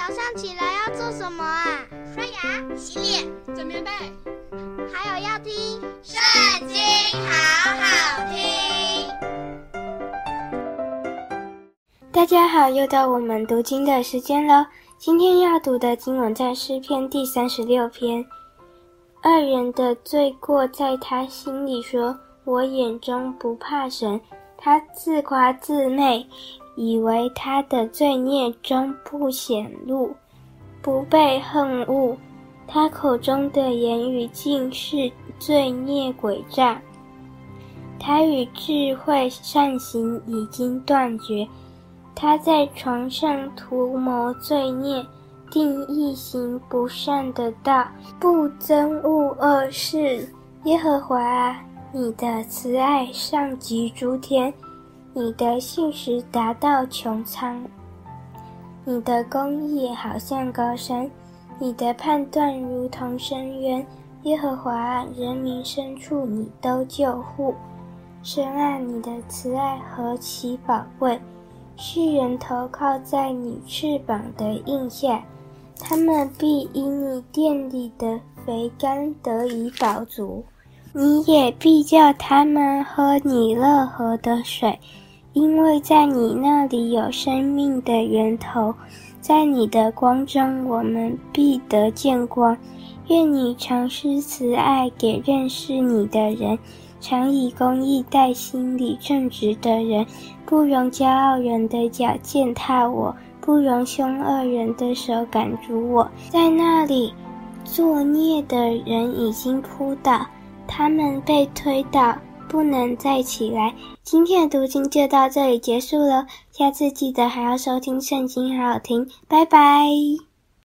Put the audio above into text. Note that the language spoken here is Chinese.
早上起来要做什么啊？刷牙、洗脸、整棉被，还有要听《圣经》，好好听。大家好，又到我们读经的时间了。今天要读的经文在诗篇第三十六篇。恶人的罪过在他心里说，我眼中不怕神。他自夸自媚，以为他的罪孽终不显露，不被恨恶。他口中的言语尽是罪孽诡诈。他与智慧善行已经断绝。他在床上图谋罪孽，定义行不善的道，不憎恶恶事。耶和华啊！你的慈爱上及诸天，你的信实达到穹苍，你的公义好像高山，你的判断如同深渊。耶和华，人民深处你都救护。深爱，你的慈爱何其宝贵！世人投靠在你翅膀的荫下，他们必因你殿里的肥甘得以饱足。你也必叫他们喝你乐河的水，因为在你那里有生命的源头，在你的光中我们必得见光。愿你常施慈爱给认识你的人，常以公义待心里正直的人，不容骄傲人的脚践踏我，不容凶恶人的手赶逐我。在那里作孽的人已经扑倒。他们被推倒，不能再起来。今天的读经就到这里结束了，下次记得还要收听圣经，好好听，拜拜。